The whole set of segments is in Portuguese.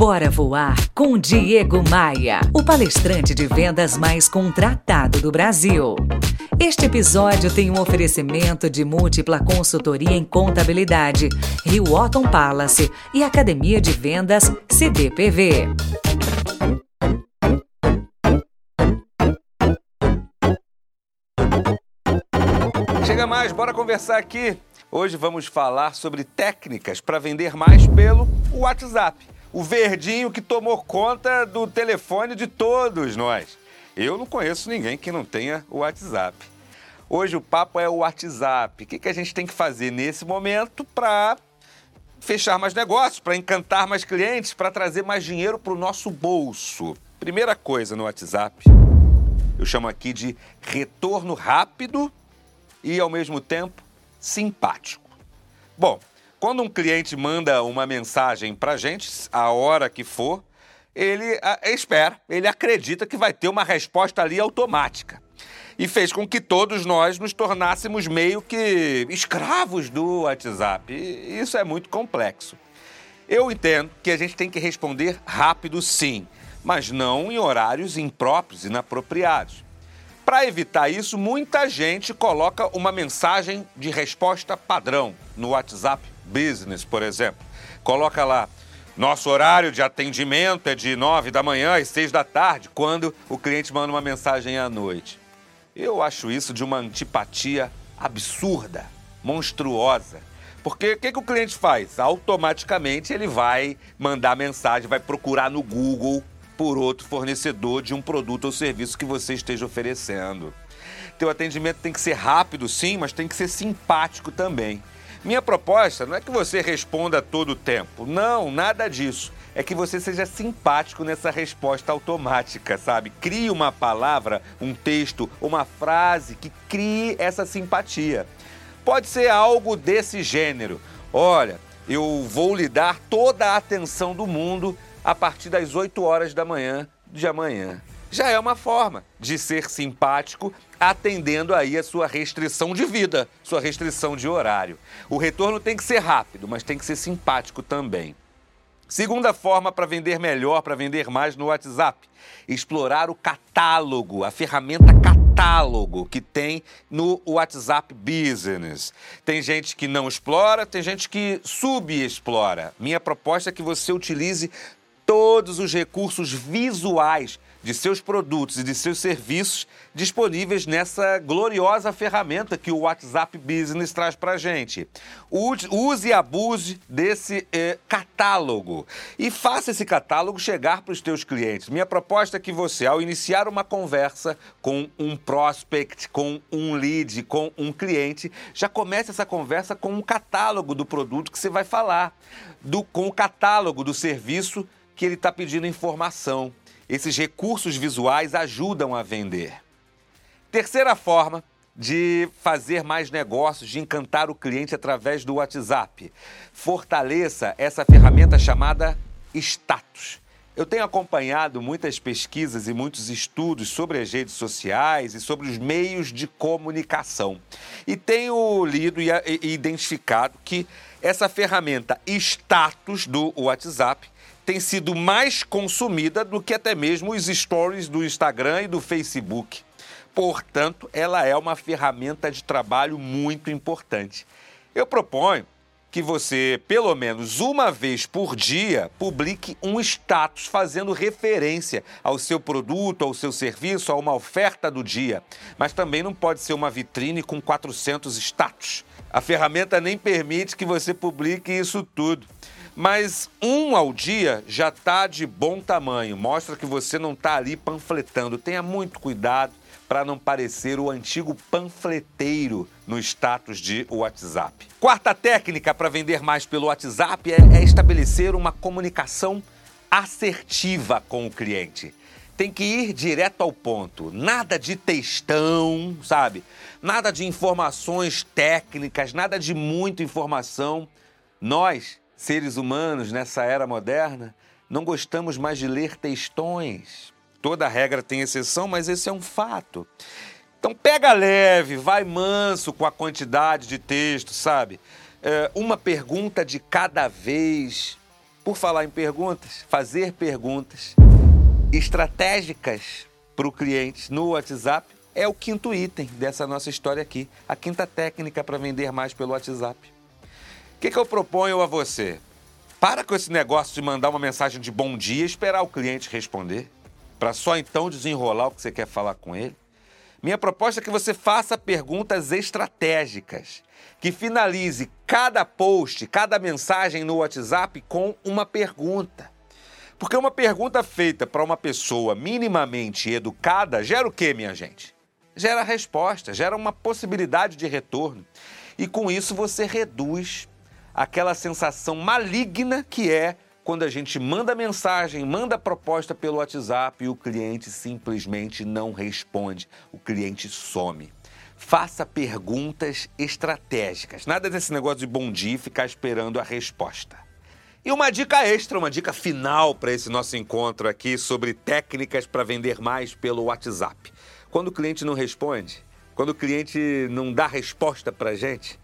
Bora voar com Diego Maia, o palestrante de vendas mais contratado do Brasil. Este episódio tem um oferecimento de múltipla consultoria em contabilidade, Rio Otton Palace e Academia de Vendas CDPV. Chega mais, bora conversar aqui. Hoje vamos falar sobre técnicas para vender mais pelo WhatsApp. O verdinho que tomou conta do telefone de todos nós. Eu não conheço ninguém que não tenha o WhatsApp. Hoje o papo é o WhatsApp. O que, que a gente tem que fazer nesse momento para fechar mais negócios, para encantar mais clientes, para trazer mais dinheiro para o nosso bolso? Primeira coisa no WhatsApp, eu chamo aqui de retorno rápido e ao mesmo tempo simpático. Bom, quando um cliente manda uma mensagem para gente, a hora que for, ele a, espera, ele acredita que vai ter uma resposta ali automática. E fez com que todos nós nos tornássemos meio que escravos do WhatsApp. E isso é muito complexo. Eu entendo que a gente tem que responder rápido, sim, mas não em horários impróprios, inapropriados. Para evitar isso, muita gente coloca uma mensagem de resposta padrão no WhatsApp Business, por exemplo. Coloca lá: nosso horário de atendimento é de 9 da manhã às 6 da tarde, quando o cliente manda uma mensagem à noite. Eu acho isso de uma antipatia absurda, monstruosa. Porque o que, que, o cliente faz? Automaticamente ele vai mandar mensagem, vai procurar no Google por outro fornecedor de um produto ou serviço que você esteja oferecendo. Teu atendimento tem que ser rápido, sim, mas tem que ser simpático também. Minha proposta não é que você responda todo o tempo. Não, nada disso. É que você seja simpático nessa resposta automática, sabe? Crie uma palavra, um texto, uma frase que crie essa simpatia. Pode ser algo desse gênero. Olha, eu vou lhe dar toda a atenção do mundo a partir das 8 horas da manhã de amanhã. Já é uma forma de ser simpático, atendendo aí a sua restrição de vida, sua restrição de horário. O retorno tem que ser rápido, mas tem que ser simpático também. Segunda forma para vender melhor, para vender mais no WhatsApp: explorar o catálogo, a ferramenta catálogo que tem no WhatsApp Business. Tem gente que não explora, tem gente que subexplora. Minha proposta é que você utilize todos os recursos visuais de seus produtos e de seus serviços disponíveis nessa gloriosa ferramenta que o WhatsApp Business traz para gente. Use e abuse desse eh, catálogo e faça esse catálogo chegar para os teus clientes. Minha proposta é que você, ao iniciar uma conversa com um prospect, com um lead, com um cliente, já comece essa conversa com um catálogo do produto que você vai falar, do, com o catálogo do serviço que ele está pedindo informação. Esses recursos visuais ajudam a vender. Terceira forma de fazer mais negócios, de encantar o cliente através do WhatsApp. Fortaleça essa ferramenta chamada status. Eu tenho acompanhado muitas pesquisas e muitos estudos sobre as redes sociais e sobre os meios de comunicação. E tenho lido e identificado que essa ferramenta status do WhatsApp tem sido mais consumida do que até mesmo os stories do Instagram e do Facebook. Portanto, ela é uma ferramenta de trabalho muito importante. Eu proponho que você, pelo menos uma vez por dia, publique um status fazendo referência ao seu produto, ao seu serviço, a uma oferta do dia. Mas também não pode ser uma vitrine com 400 status. A ferramenta nem permite que você publique isso tudo. Mas um ao dia já está de bom tamanho. Mostra que você não está ali panfletando. Tenha muito cuidado para não parecer o antigo panfleteiro no status de WhatsApp. Quarta técnica para vender mais pelo WhatsApp é, é estabelecer uma comunicação assertiva com o cliente tem que ir direto ao ponto. Nada de textão, sabe? Nada de informações técnicas, nada de muita informação. Nós seres humanos nessa era moderna, não gostamos mais de ler textões. Toda regra tem exceção, mas esse é um fato. Então pega leve, vai manso com a quantidade de texto, sabe? É, uma pergunta de cada vez. Por falar em perguntas, fazer perguntas estratégicas para o cliente no WhatsApp é o quinto item dessa nossa história aqui, a quinta técnica para vender mais pelo WhatsApp. O que, que eu proponho a você? Para com esse negócio de mandar uma mensagem de bom dia e esperar o cliente responder, para só então desenrolar o que você quer falar com ele. Minha proposta é que você faça perguntas estratégicas, que finalize cada post, cada mensagem no WhatsApp com uma pergunta. Porque uma pergunta feita para uma pessoa minimamente educada gera o quê, minha gente? Gera resposta, gera uma possibilidade de retorno. E com isso você reduz aquela sensação maligna que é quando a gente manda mensagem, manda proposta pelo WhatsApp e o cliente simplesmente não responde, o cliente some. Faça perguntas estratégicas. Nada desse negócio de bom dia e ficar esperando a resposta. E uma dica extra, uma dica final para esse nosso encontro aqui sobre técnicas para vender mais pelo WhatsApp. Quando o cliente não responde, quando o cliente não dá resposta para gente,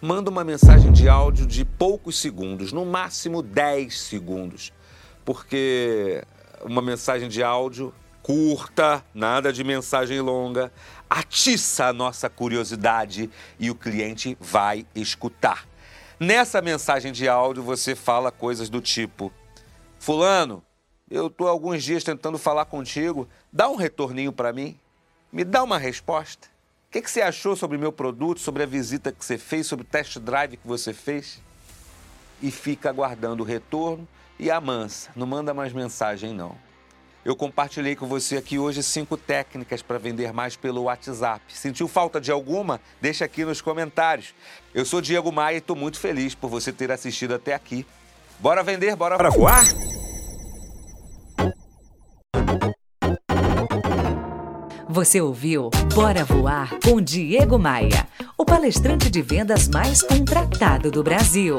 manda uma mensagem de áudio de poucos segundos, no máximo 10 segundos. Porque uma mensagem de áudio curta, nada de mensagem longa, atiça a nossa curiosidade e o cliente vai escutar. Nessa mensagem de áudio você fala coisas do tipo: Fulano, eu estou alguns dias tentando falar contigo, dá um retorninho para mim, me dá uma resposta. Que, que você achou sobre o meu produto, sobre a visita que você fez, sobre o test drive que você fez? E fica aguardando o retorno e amansa, não manda mais mensagem não. Eu compartilhei com você aqui hoje cinco técnicas para vender mais pelo WhatsApp. Sentiu falta de alguma? Deixa aqui nos comentários. Eu sou Diego Maia e estou muito feliz por você ter assistido até aqui. Bora vender, bora, bora voar? Você ouviu Bora Voar com Diego Maia, o palestrante de vendas mais contratado do Brasil.